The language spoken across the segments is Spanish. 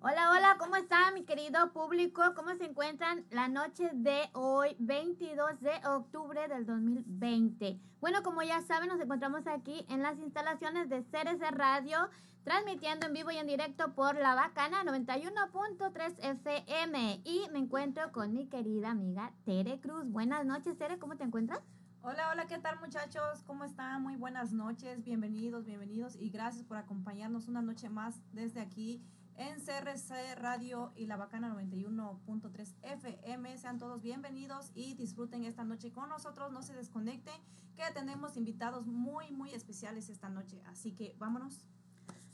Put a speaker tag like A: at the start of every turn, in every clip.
A: Hola, hola, ¿cómo está mi querido público? ¿Cómo se encuentran la noche de hoy, 22 de octubre del 2020? Bueno, como ya saben, nos encontramos aquí en las instalaciones de CRC Radio, transmitiendo en vivo y en directo por La Bacana 91.3 FM. Y me encuentro con mi querida amiga Tere Cruz. Buenas noches, Tere, ¿cómo te encuentras?
B: Hola, hola, ¿qué tal muchachos? ¿Cómo están? Muy buenas noches, bienvenidos, bienvenidos y gracias por acompañarnos una noche más desde aquí en CRC Radio y La Bacana 91.3 FM. Sean todos bienvenidos y disfruten esta noche con nosotros, no se desconecten, que tenemos invitados muy, muy especiales esta noche, así que vámonos.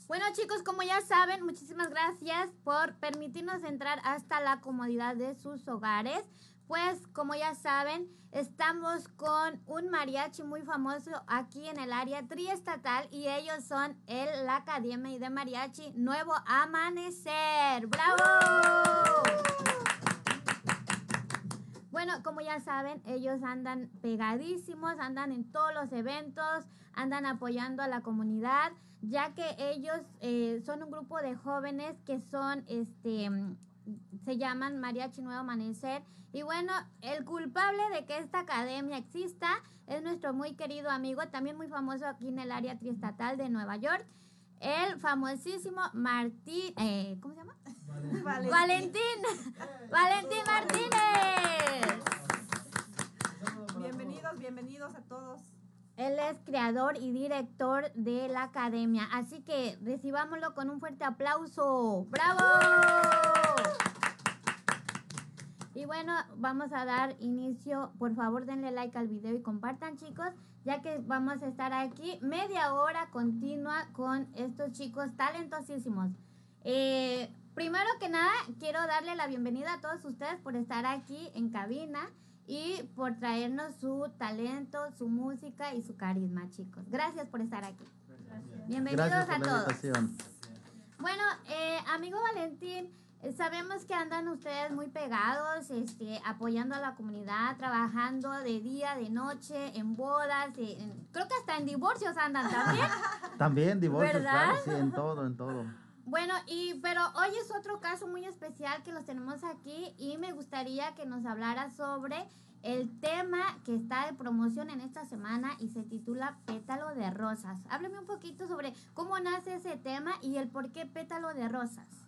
A: Bueno chicos, como ya saben, muchísimas gracias por permitirnos entrar hasta la comodidad de sus hogares. Pues como ya saben, estamos con un mariachi muy famoso aquí en el área triestatal y ellos son el la Academia de Mariachi Nuevo Amanecer. ¡Bravo! Bueno, como ya saben, ellos andan pegadísimos, andan en todos los eventos, andan apoyando a la comunidad, ya que ellos eh, son un grupo de jóvenes que son este se llaman Mariachi Nuevo Amanecer. Y bueno, el culpable de que esta academia exista es nuestro muy querido amigo, también muy famoso aquí en el área triestatal de Nueva York, el famosísimo Martín, eh, ¿cómo se llama? Valentín. Valentín, Valentín Martínez.
B: Bienvenidos, bienvenidos a todos.
A: Él es creador y director de la academia, así que recibámoslo con un fuerte aplauso. ¡Bravo! Y bueno, vamos a dar inicio. Por favor, denle like al video y compartan, chicos, ya que vamos a estar aquí media hora continua con estos chicos talentosísimos. Eh, primero que nada, quiero darle la bienvenida a todos ustedes por estar aquí en cabina y por traernos su talento, su música y su carisma, chicos. Gracias por estar aquí. Bienvenidos a todos. Bueno, eh, amigo Valentín, sabemos que andan ustedes muy pegados, este, apoyando a la comunidad, trabajando de día, de noche, en bodas, creo que hasta en divorcios andan también.
C: también divorcios, claro, sí, en todo, en todo.
A: Bueno, y pero hoy es otro caso muy especial que los tenemos aquí y me gustaría que nos hablara sobre el tema que está de promoción en esta semana y se titula Pétalo de Rosas. Hábleme un poquito sobre cómo nace ese tema y el por qué Pétalo de Rosas.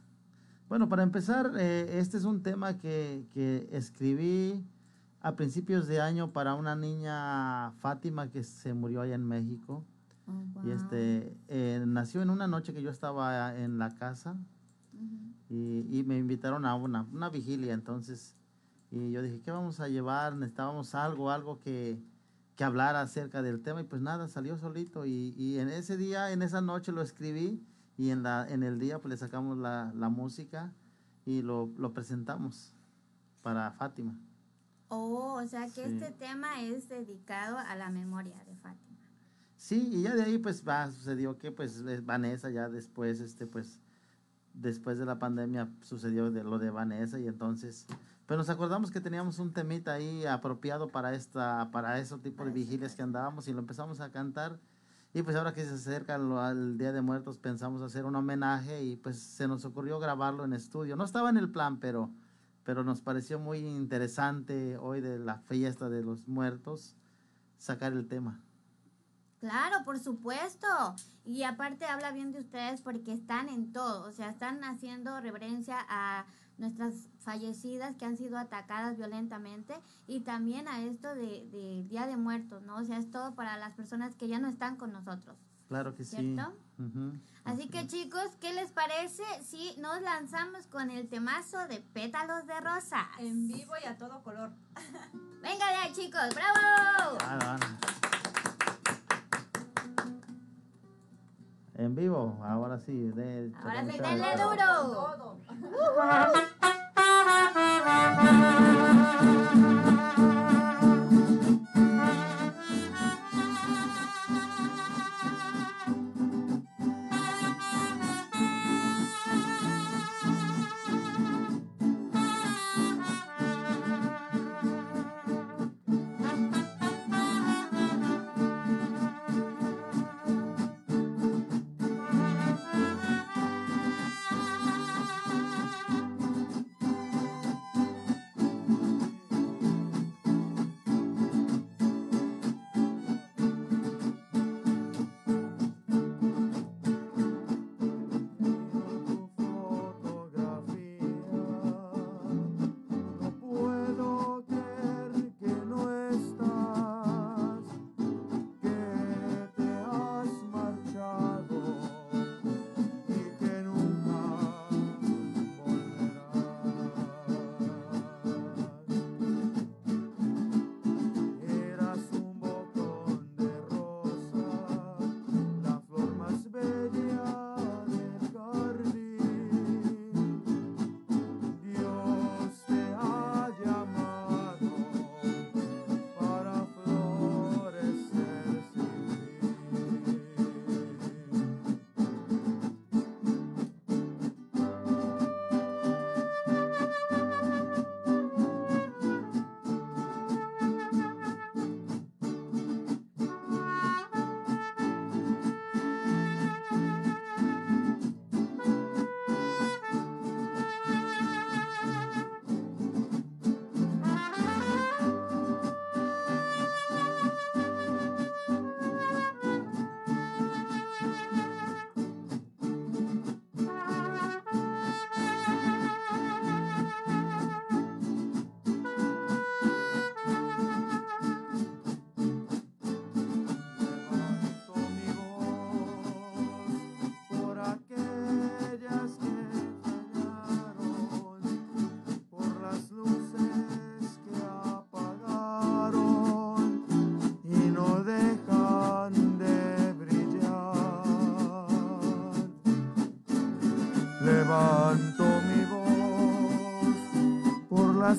C: Bueno, para empezar, eh, este es un tema que, que escribí a principios de año para una niña Fátima que se murió allá en México. Oh, y este, eh, nació en una noche que yo estaba en la casa y, me invitaron a una, una, vigilia. Entonces, y yo dije, ¿qué vamos a llevar? Necesitábamos algo, algo que, que hablara acerca del tema. Y pues nada, salió solito. Y, y, en ese día, en esa noche lo escribí y en, la, en el día pues le sacamos la, la música y lo, lo presentamos para Fátima.
A: Oh, o sea que este tema es dedicado a la memoria de Fátima.
C: Sí, y ya de ahí pues va, sucedió que pues Vanessa ya después, este pues, después de la pandemia sucedió de lo de Vanessa y entonces, pero nos acordamos que teníamos un temita ahí apropiado para esta, para ese tipo de vigilias que andábamos y lo empezamos a cantar y pues ahora que se acerca al, Día de Muertos pensamos hacer un homenaje y pues se nos ocurrió grabarlo en estudio. No estaba en el plan, pero, pero nos pareció muy interesante hoy de la fiesta de los muertos sacar el tema.
A: Claro, por supuesto. Y aparte habla bien de ustedes porque están en todo, o sea, están haciendo reverencia a nuestras fallecidas que han sido atacadas violentamente y también a esto de, de Día de Muertos, ¿no? O sea, es todo para las personas que ya no están con nosotros.
C: Claro que ¿cierto?
A: sí. Así que chicos, ¿qué les parece si nos lanzamos con el temazo de pétalos de rosa?
B: En vivo y a todo color.
A: Venga ya chicos, bravo.
C: En vivo, ahora sí. De,
A: ahora sí, denle duro.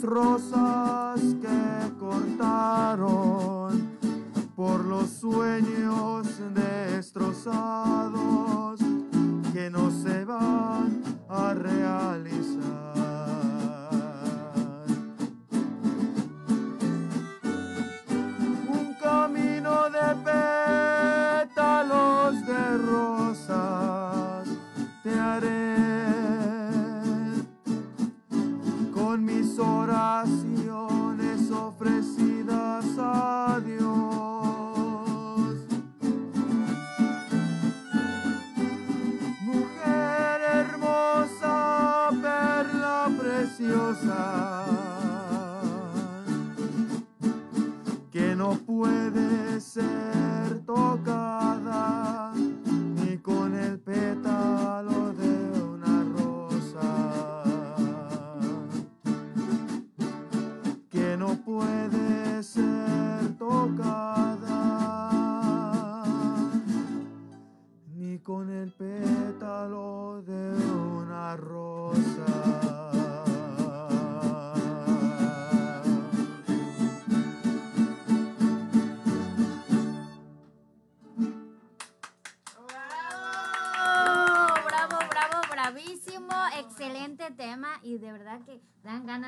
D: rosas que cortaron, por los sueños destrozados que no se van a realizar.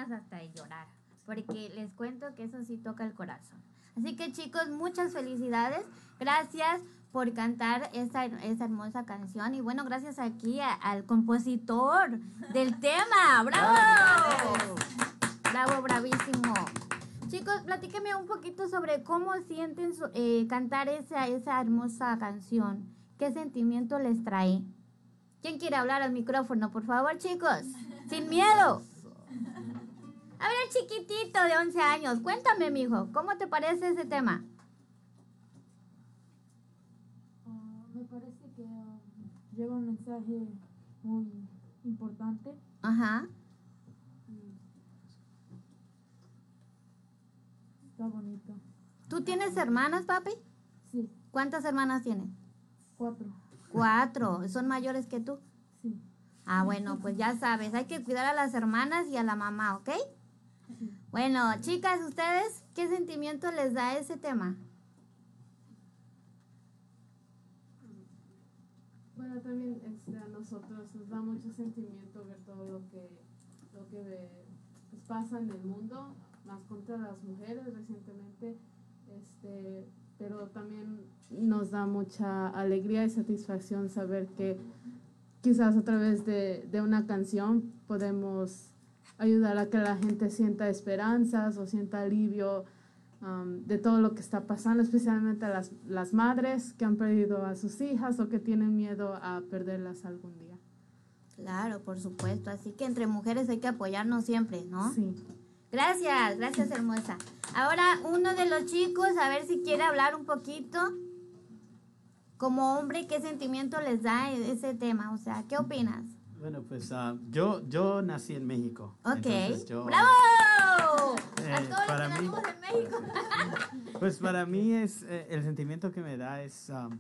A: Ganas hasta de llorar. Porque les cuento que eso sí toca el corazón. Así que chicos, muchas felicidades. Gracias por cantar esa, esa hermosa canción. Y bueno, gracias aquí a- al compositor del tema. ¡Bravo! Bravo, bravísimo. Chicos, platíqueme un poquito sobre cómo sienten su- eh, cantar esa, esa hermosa canción. ¿Qué sentimiento les trae? ¿Quién quiere hablar al micrófono, por favor, chicos? Sin miedo. A ver, el chiquitito de 11 años, cuéntame, mijo, ¿cómo te parece ese tema?
E: Ah, me parece que ah, lleva un mensaje muy importante.
A: Ajá.
E: Está bonito.
A: ¿Tú tienes hermanas, papi?
E: Sí,
A: ¿Cuántas hermanas tienes?
E: cuatro.
A: Cuatro. ¿Son mayores que tú?
E: Sí.
A: Ah, bueno, pues ya sabes, hay que cuidar a las hermanas y a la mamá, ¿ok? Bueno, chicas, ¿ustedes qué sentimiento les da ese tema?
F: Bueno, también este, a nosotros nos da mucho sentimiento ver todo lo que, lo que pues, pasa en el mundo, más contra las mujeres recientemente, este, pero también nos da mucha alegría y satisfacción saber que quizás a través de, de una canción podemos ayudar a que la gente sienta esperanzas o sienta alivio um, de todo lo que está pasando, especialmente las, las madres que han perdido a sus hijas o que tienen miedo a perderlas algún día.
A: Claro, por supuesto. Así que entre mujeres hay que apoyarnos siempre, ¿no?
F: Sí.
A: Gracias, gracias hermosa. Ahora uno de los chicos, a ver si quiere hablar un poquito. Como hombre, ¿qué sentimiento les da e- ese tema? O sea, ¿qué opinas?
G: Bueno, pues ah, yo, yo nací en México.
A: Ok.
G: yo-
A: ¡Bravo!
G: Eh,
A: a todos los
G: para
A: que
G: mí-
A: en México.
G: Pues para mí es eh, el sentimiento que me da es um,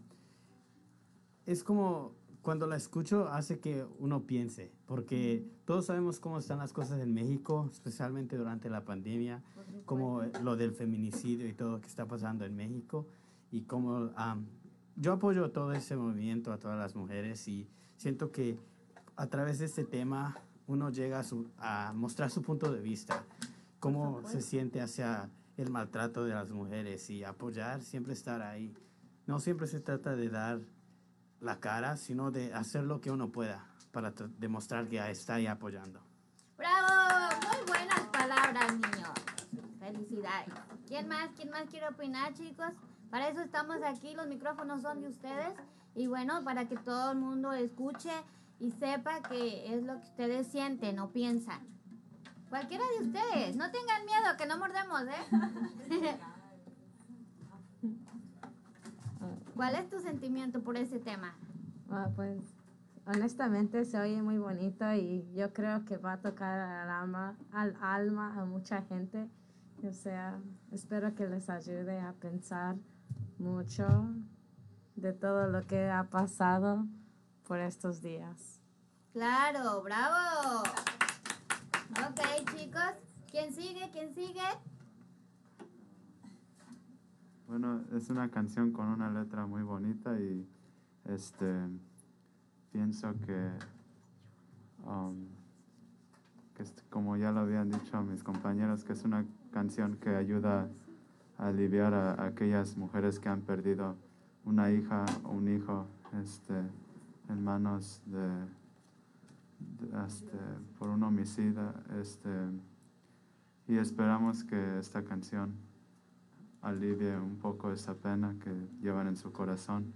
G: es como cuando la escucho hace que uno piense, porque todos sabemos cómo están las cosas en México, especialmente durante la pandemia, como lo del feminicidio y todo lo que está pasando en México y como um, yo apoyo todo ese movimiento a todas las mujeres y siento que a través de este tema uno llega a, su- a mostrar su punto de vista, cómo se siente hacia el maltrato de las mujeres y apoyar, siempre estar ahí. No siempre se trata de dar la cara, sino de hacer lo que uno pueda para tra- demostrar que está ahí apoyando.
A: ¡Bravo! Muy buenas palabras, niños. Felicidades. ¿Quién más? ¿Quién más quiere opinar, chicos? Para eso estamos aquí, los micrófonos son de ustedes. Y bueno, para que todo el mundo escuche y sepa que es lo que ustedes sienten o piensan. Cualquiera de ustedes, no tengan miedo, que no mordemos, ¿eh? ¿Cuál es tu sentimiento por ese tema?
H: Ah, pues honestamente se oye muy bonito y yo creo que va a tocar al alma, al alma a mucha gente. O sea, espero que les ayude a pensar mucho de todo lo que ha pasado por estos días.
A: Claro, bravo. Ok, chicos. ¿Quién sigue? ¿Quién sigue?
I: Bueno, es una canción con una letra muy bonita y este pienso que, um, que es- como ya lo habían dicho mis compañeros, que es una canción que ayuda a aliviar a, a aquellas mujeres que han perdido una hija o un hijo este, en manos de, de, este, por un homicida. Este, y esperamos que esta canción alivie un poco esa pena que llevan en su corazón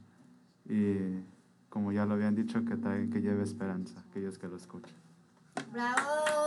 I: y como ya lo habían dicho que trae, que lleve esperanza aquellos que lo escuchan.
A: ¡Bravo!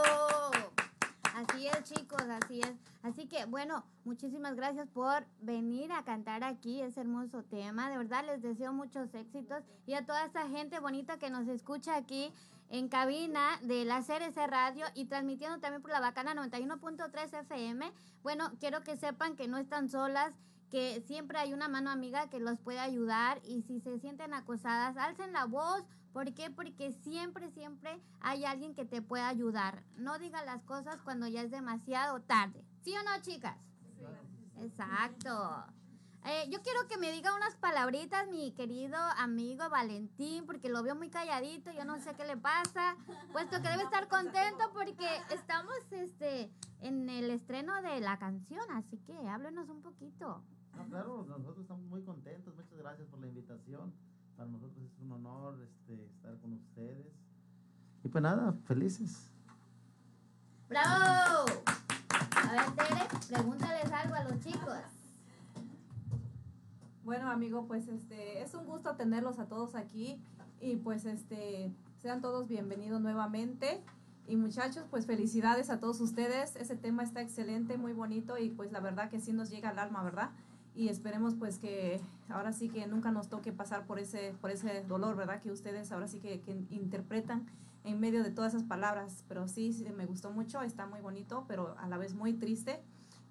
A: Así es, chicos, así es. Así que, bueno, muchísimas gracias por venir a cantar aquí ese hermoso tema. De verdad, les deseo muchos éxitos y a toda esta gente bonita que nos escucha aquí en cabina de la CRC Radio y transmitiendo también por la Bacana 91.3 FM. Bueno, quiero que sepan que no están solas, que siempre hay una mano amiga que los puede ayudar y si se sienten acosadas, alcen la voz. ¿Por qué? Porque siempre, siempre hay alguien que te pueda ayudar. No diga las cosas cuando ya es demasiado tarde. ¿Sí o no, chicas? Exacto. Eh, yo quiero que me diga unas palabritas mi querido amigo Valentín, porque lo veo muy calladito, yo no sé qué le pasa, puesto que debe estar contento porque estamos este en el estreno de la canción, así que háblenos un poquito.
C: No, claro, nosotros estamos muy contentos. Muchas gracias por la invitación. Para nosotros es un honor este, estar con ustedes. Y pues nada, felices.
A: ¡Bravo! A ver, Tere, pregúntales algo a los chicos.
B: Bueno, amigo, pues este es un gusto tenerlos a todos aquí y pues este sean todos bienvenidos nuevamente. Y muchachos, pues felicidades a todos ustedes. Ese tema está excelente, muy bonito y pues la verdad que sí nos llega al alma, ¿verdad? Y esperemos pues que ahora sí que nunca nos toque pasar por ese por ese dolor, ¿verdad? Que ustedes ahora sí que, que interpretan en medio de todas esas palabras. Pero sí, sí, me gustó mucho, está muy bonito, pero a la vez muy triste.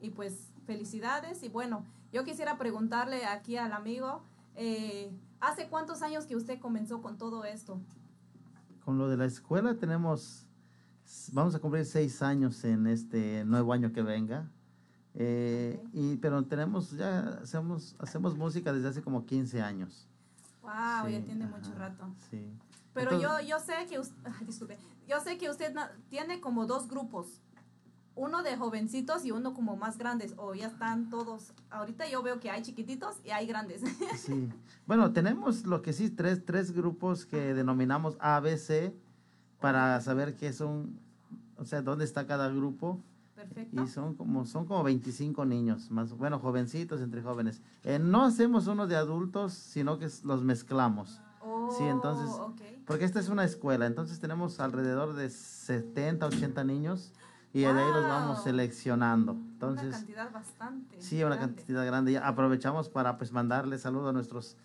B: Y pues felicidades y bueno, yo quisiera preguntarle aquí al amigo, eh, ¿hace cuántos años que usted comenzó con todo esto?
C: Con lo de la escuela tenemos, vamos a cumplir seis años en este nuevo año que venga. Eh, y, pero tenemos, ya hacemos, hacemos música desde hace como 15 años.
B: Wow, ya
C: Sí,
B: tiene
C: ajá,
B: mucho rato.
C: Sí.
B: Pero
C: Entonces-
B: yo, yo sé que usted, disculpe, yo sé que usted tiene como dos grupos, uno de jovencitos y uno como más grandes, o ya están todos, ahorita yo veo que hay chiquititos y hay grandes.
C: Sí. Bueno, tenemos lo que sí, tres, tres grupos que denominamos ABC para saber qué son, o sea, dónde está cada grupo.
B: Perfecto.
C: Y son como, son como 25 niños, más, bueno, jovencitos entre jóvenes. Eh, no hacemos uno de adultos, sino que los mezclamos. Sí, entonces,
B: Oh, ok.
C: porque esta es una escuela, entonces tenemos alrededor de 70, 80 niños y de ahí los vamos
B: Wow.
C: seleccionando.
B: Una
C: Entonces,
B: cantidad bastante.
C: Sí, una
B: grande.
C: cantidad grande. Y aprovechamos para pues mandarle saludos a nuestros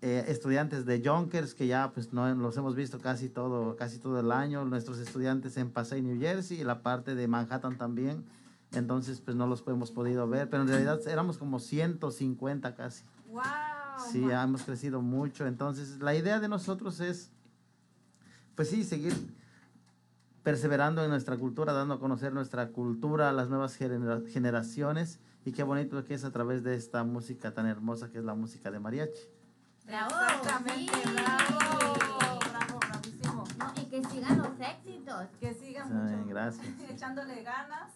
C: eh, estudiantes de Yonkers, que ya pues no los hemos visto casi todo, casi todo el año, nuestros estudiantes en Passaic, New Jersey, y la parte de Manhattan también. Entonces, pues no los hemos podido ver, pero en realidad éramos como 150 casi.
B: Wow.
C: Sí, hemos crecido mucho. Entonces, la idea de nosotros es, pues sí, seguir perseverando en nuestra cultura, dando a conocer nuestra cultura a las nuevas genera- generaciones. Y qué bonito que es a través de esta música tan hermosa que es la música de mariachi.
A: ¡Bravo!
B: Exactamente,
A: sí.
B: bravo, bravo, bravísimo.
A: No, y que sigan los éxitos.
B: Que sigan
C: Ay,
B: mucho,
C: gracias.
B: echándole ganas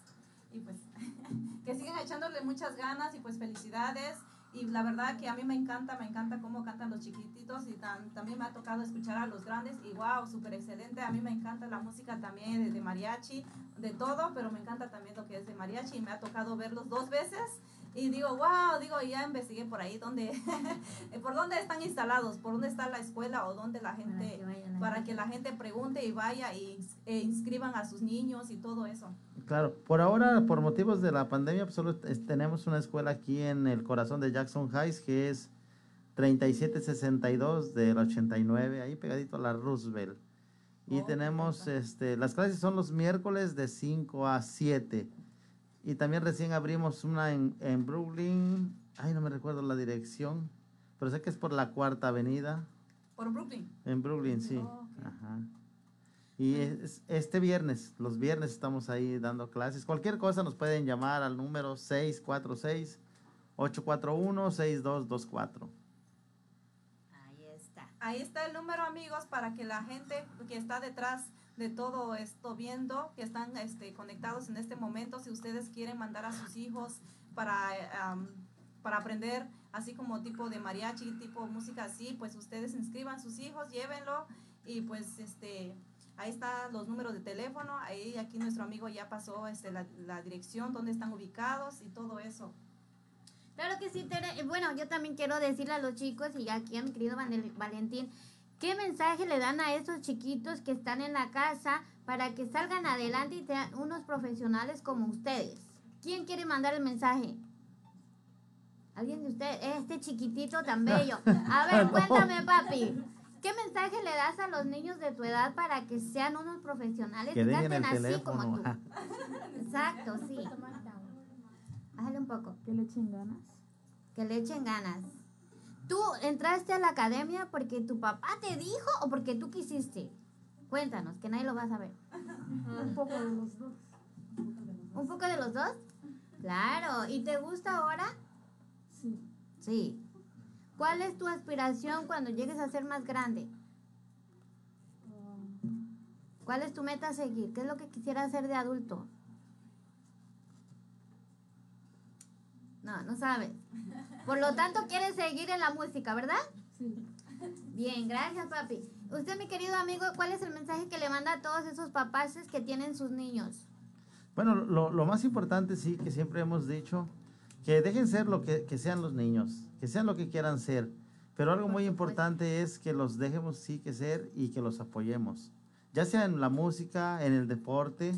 B: y pues que sigan echándole muchas ganas y pues felicidades. Y la verdad que a mí me encanta, me encanta cómo cantan los chiquititos y tan- también me ha tocado escuchar a los grandes y wow, súper excelente. A mí me encanta la música también de, de mariachi, de todo, pero me encanta también lo que es de mariachi y me ha tocado verlos dos veces. Y digo, wow, digo, ya investigué por ahí dónde, por dónde están instalados, por dónde está la escuela o dónde la gente,
A: que vayan a
B: para que la gente pregunte y vaya y e inscriban a sus niños y todo eso.
C: Claro, por ahora, por motivos de la pandemia, pues solo es- tenemos una escuela aquí en el corazón de Jackson Heights, que es 3762 del 89, ahí pegadito a la Roosevelt. Y
B: Oh,
C: tenemos,
B: perfecto.
C: este, las clases son los miércoles de 5 a 7. Y también recién abrimos una en, en Brooklyn, ay, no me recuerdo la dirección, pero sé que es por la Cuarta Avenida,
B: Por Brooklyn.
C: en Brooklyn, sí.
B: Oh.
C: Ajá. Y es- este viernes, los viernes estamos ahí dando clases. Cualquier cosa nos pueden llamar al número 646-841-6224.
A: Ahí está.
B: Ahí está el número, amigos, para que la gente que está detrás de todo esto viendo, que están este, conectados en este momento, si ustedes quieren mandar a sus hijos para, para aprender así como tipo de mariachi, tipo música así, pues ustedes inscriban sus hijos, llévenlo y pues este ahí están los números de teléfono, ahí aquí nuestro amigo ya pasó este, la, dirección, dónde están ubicados y todo eso.
A: Claro que sí, Tere. Eh, Bueno, yo también quiero decirle a los chicos y aquí a mi querido Valentín, ¿qué mensaje le dan a esos chiquitos que están en la casa para que salgan adelante y sean unos profesionales como ustedes? ¿Quién quiere mandar el mensaje? ¿Alguien de ustedes? Este chiquitito tan bello. A ver, cuéntame, papi. ¿Qué mensaje le das a los niños de tu edad para que sean unos profesionales
C: Que
A: canten
C: el
A: así como
C: teléfono.
A: tú? Exacto, sí. Bájale un poco.
E: Que le echen ganas.
A: Que le echen ganas. ¿Tú entraste a la academia porque tu papá te dijo o porque tú quisiste? Cuéntanos, que nadie lo va a saber.
E: Un poco de los dos.
A: ¿Un poco de los dos? Claro. ¿Y te gusta ahora?
E: Sí.
A: Sí. ¿Cuál es tu aspiración cuando llegues a ser más grande?
E: Um,
A: ¿Cuál es tu meta a seguir? ¿Qué es lo que quisieras hacer de adulto? No, no sabes. Por lo tanto, quieres seguir en la música, ¿verdad?
E: sí.
A: Bien, gracias, papi. Usted, mi querido amigo, ¿cuál es el mensaje que le manda a todos esos papás que tienen sus niños?
C: Bueno, lo, lo más importante, sí, que siempre hemos dicho, que dejen ser lo que, que sean los niños, que sean lo que quieran ser. Pero algo muy importante es que los dejemos sí que ser y que los apoyemos. Ya sea en la música, en el deporte,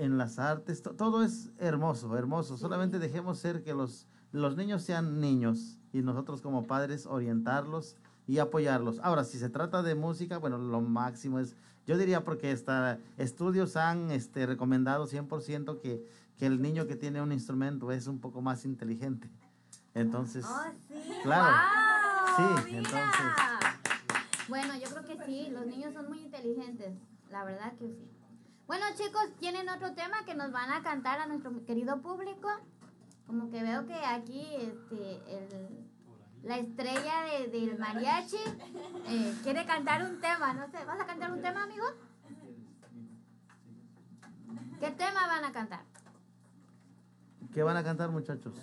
C: en las artes, to- todo es hermoso, hermoso. Solamente dejemos ser que los, los niños sean niños y nosotros como padres orientarlos y apoyarlos. Ahora, si se trata de música, bueno, lo máximo es, yo diría porque esta, estudios han este, recomendado 100% que, que el niño que tiene un instrumento es un poco más inteligente. Entonces,
A: Oh, sí.
C: Claro.
A: ¡Wow!
C: Sí,
A: Mira.
C: entonces-
A: Bueno, yo creo que sí, los niños son muy inteligentes, la verdad que sí. Bueno, chicos, ¿tienen otro tema que nos van a cantar a nuestro querido público? Como que veo que aquí este, el- la estrella de- del mariachi eh, quiere cantar un tema, no sé, ¿vas a cantar un tema, amigo? ¿Qué tema van a cantar?
C: ¿qué van a cantar muchachos?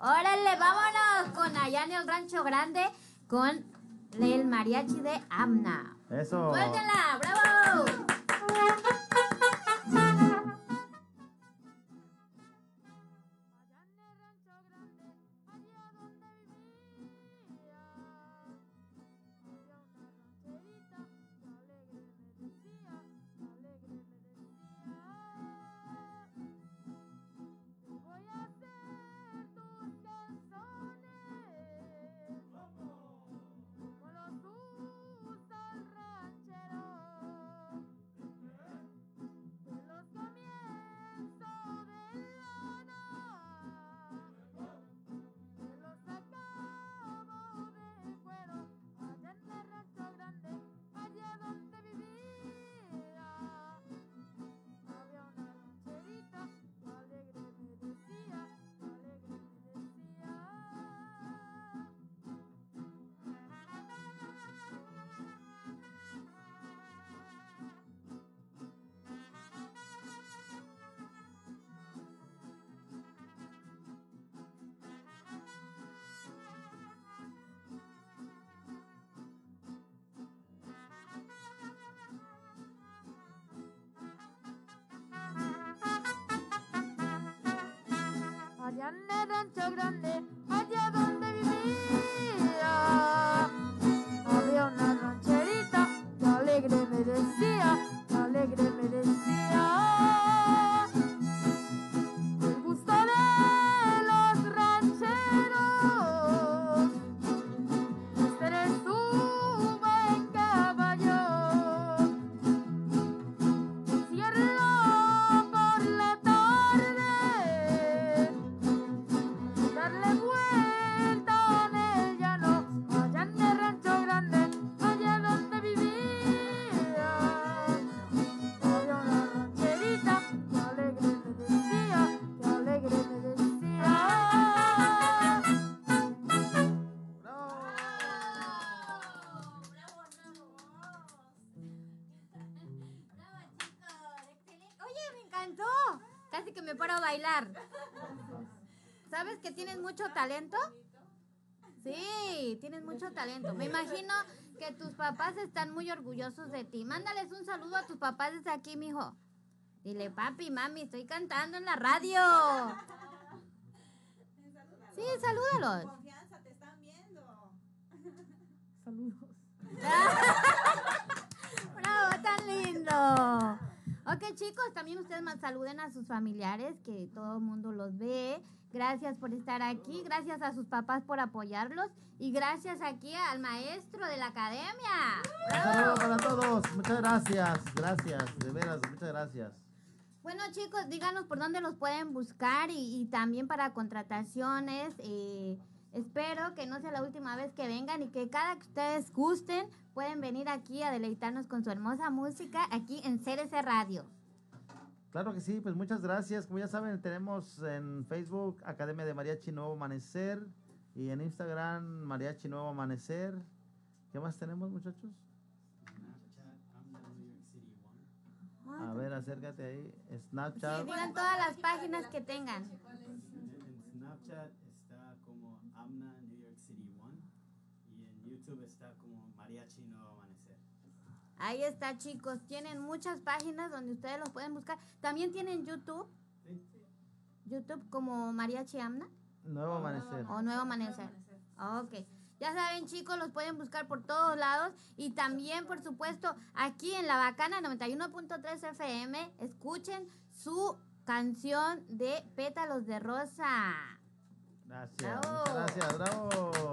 A: Órale, vámonos con allá en el Rancho Grande con el mariachi de Amna.
C: Eso.
A: ¡Suéltenla! ¡Bravo!
E: Ha ha ha! El rancho grande, allá donde vivía,
A: mucho talento? Sí, tienes mucho talento. Me imagino que tus papás están muy orgullosos de ti. Mándales un saludo a tus papás desde aquí, mijo. Dile, papi, mami, estoy cantando en la radio. Sí, salúdalos.
B: Confianza, te están viendo.
F: Saludos.
A: Bravo, tan lindo. Ok, chicos, también ustedes más saluden a sus familiares, que todo el mundo los ve. Gracias por estar aquí, gracias a sus papás por apoyarlos y gracias aquí al maestro de la academia.
C: Saludo para todos. Muchas gracias. Gracias. De veras, muchas gracias.
A: Bueno, chicos, díganos por dónde los pueden buscar y, y también para contrataciones. eh, espero que no sea la última vez que vengan y que cada que ustedes gusten pueden venir aquí a deleitarnos con su hermosa música aquí en CRC Radio.
C: Claro que sí, pues muchas gracias. Como ya saben, tenemos en Facebook Academia de Mariachi Nuevo Amanecer y en Instagram Mariachi Nuevo Amanecer. ¿Qué más tenemos, muchachos? A ver, acércate ahí.
A: Sí,
C: Snapchat.
A: digan todas las páginas que tengan.
G: En Snapchat Amna New York City One y en YouTube está como Mariachi Nuevo Amanecer.
A: Ahí está, chicos. Tienen muchas páginas donde ustedes los pueden buscar. También tienen YouTube. YouTube como Mariachi Amna
C: Nuevo Amanecer.
A: o Nuevo Amanecer. Ok. Ya saben, chicos, los pueden buscar por todos lados. Y también, por supuesto, aquí en La Bacana 91.3 FM, escuchen su canción de Pétalos de Rosa.
C: Gracias.
A: Bravo.
C: Muchas gracias. Bravo.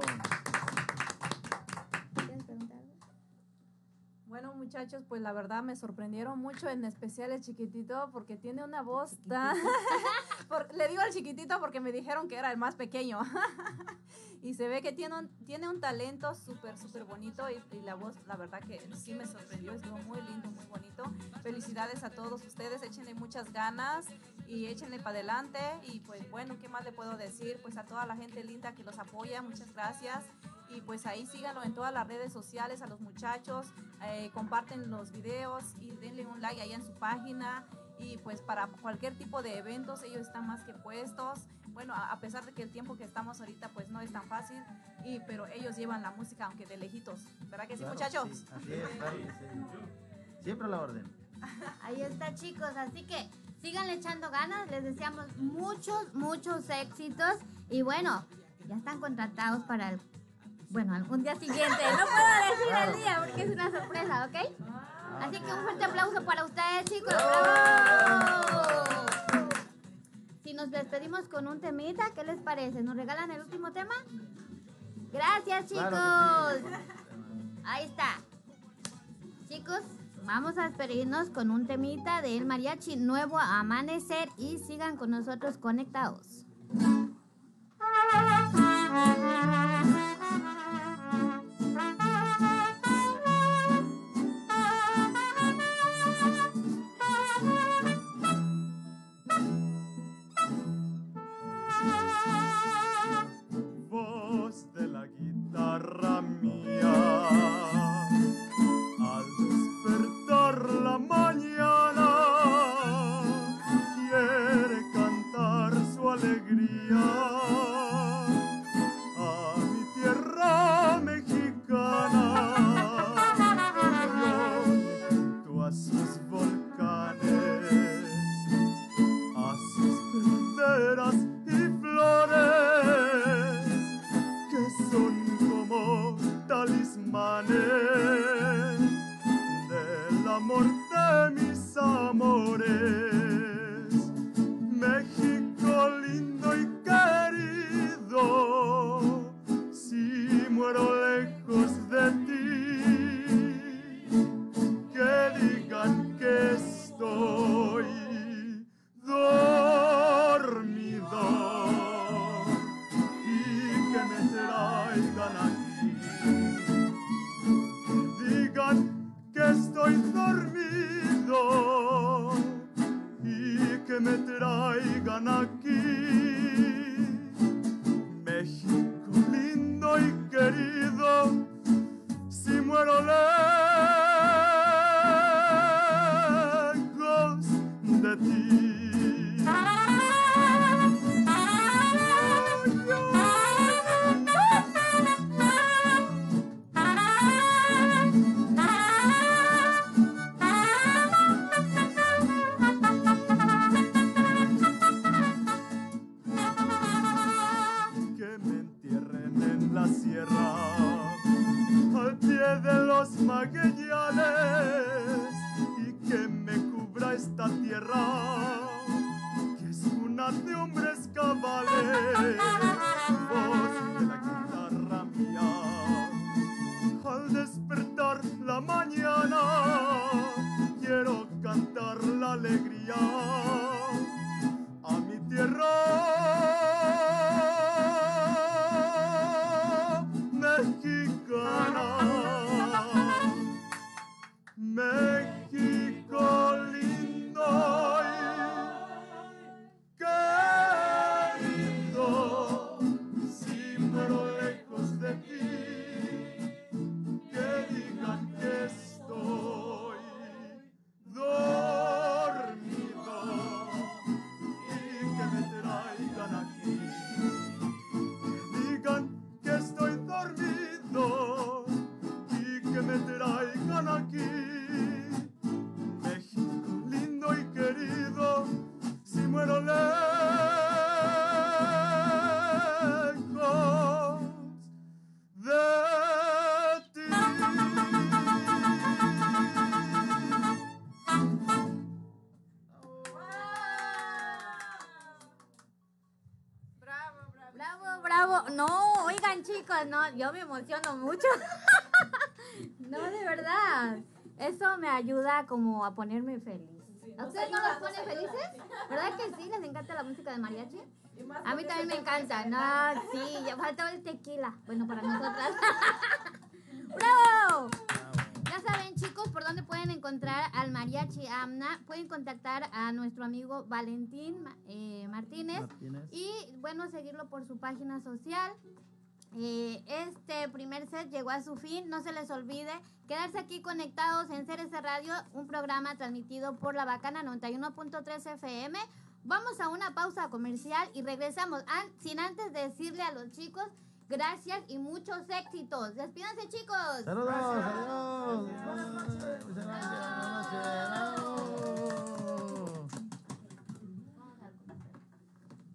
B: Bueno, muchachos, pues la verdad me sorprendieron mucho, en especial el chiquitito, porque tiene una voz tan... por- le digo al chiquitito porque me dijeron que era el más pequeño. y se ve que tiene un, tiene un talento súper, súper bonito y, y la voz, la verdad que sí me sorprendió, estuvo muy lindo, muy bonito. Felicidades a todos ustedes, échenle muchas ganas y échenle para adelante. Y pues bueno, ¿qué más le puedo decir? Pues a toda la gente linda que los apoya, muchas gracias. Y pues ahí síganlo en todas las redes sociales a los muchachos, eh, comparten los videos y denle un like ahí en su página. Y pues para cualquier tipo de eventos ellos están más que puestos. Bueno, a, a pesar de que el tiempo que estamos ahorita pues no es tan fácil, y, pero ellos llevan la música aunque de lejitos. ¿Verdad que sí,
C: Claro,
B: muchachos?
C: sí, así es, claro que sí. Siempre a la orden.
A: Ahí está, chicos. Así que síganle echando ganas. Les deseamos muchos, muchos éxitos. Y bueno, ya están contratados para el. Bueno, algún día siguiente. No puedo decir el día porque es una sorpresa, ¿ok? Así que un fuerte aplauso para ustedes, chicos. ¡Bravo! Si nos despedimos con un temita, ¿qué les parece? ¿Nos regalan el último tema? Gracias, chicos. Ahí está. Chicos, vamos a despedirnos con un temita del mariachi Nuevo Amanecer y sigan con nosotros conectados.
D: sierra, al pie de los maguellanes, y que me cubra esta tierra. Me
A: emociono mucho. no, de verdad. Eso me ayuda como a ponerme feliz. ¿A ustedes no los pone felices? ¿Verdad que sí? ¿Les encanta la música de mariachi? A mí también me encanta. No, sí, ya falta el tequila. Bueno, para nosotras. ¡Bravo! Ya saben, chicos, por dónde pueden encontrar al mariachi Amna. Pueden contactar a nuestro amigo Valentín eh, Martínez.
C: Martínez.
A: Y bueno, seguirlo por su página social. Eh, este primer set llegó a su fin. No se les olvide quedarse aquí conectados en CRC Radio, un programa transmitido por la Bacana 91.3 FM. Vamos a una pausa comercial y regresamos. An- sin antes decirle a los chicos gracias y muchos éxitos. Despídanse, chicos.
C: Saludos, adiós. Buenas noches. Muchas gracias. Buenas noches.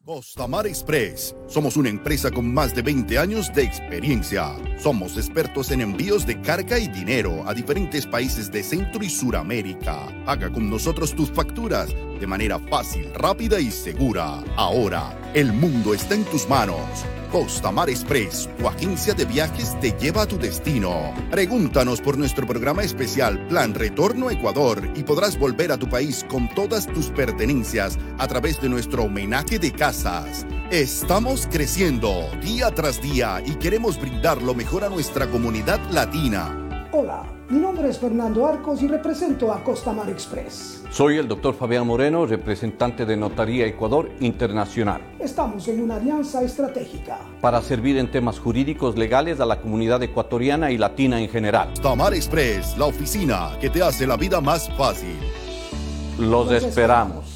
J: Costamar Express. Somos una empresa con más de 20 años de experiencia. Somos expertos en envíos de carga y dinero a diferentes países de Centro y Suramérica. Haga con nosotros tus facturas de manera fácil, rápida y segura. Ahora, el mundo está en tus manos. Costamar Express, tu agencia de viajes te lleva a tu destino. Pregúntanos por nuestro programa especial Plan Retorno Ecuador y podrás volver a tu país con todas tus pertenencias a través de nuestro homenaje de casas. Estamos creciendo día tras día y queremos brindar lo mejor a nuestra comunidad latina.
K: Hola, mi nombre es Fernando Arcos y represento a Costamar Express.
L: Soy el doctor Fabián Moreno, representante de Notaría Ecuador Internacional,
K: Estamos en una alianza estratégica.
L: para servir en temas jurídicos legales a la comunidad ecuatoriana y latina en general.
J: Costamar Express, la oficina que te hace la vida más fácil.
L: Los esperamos.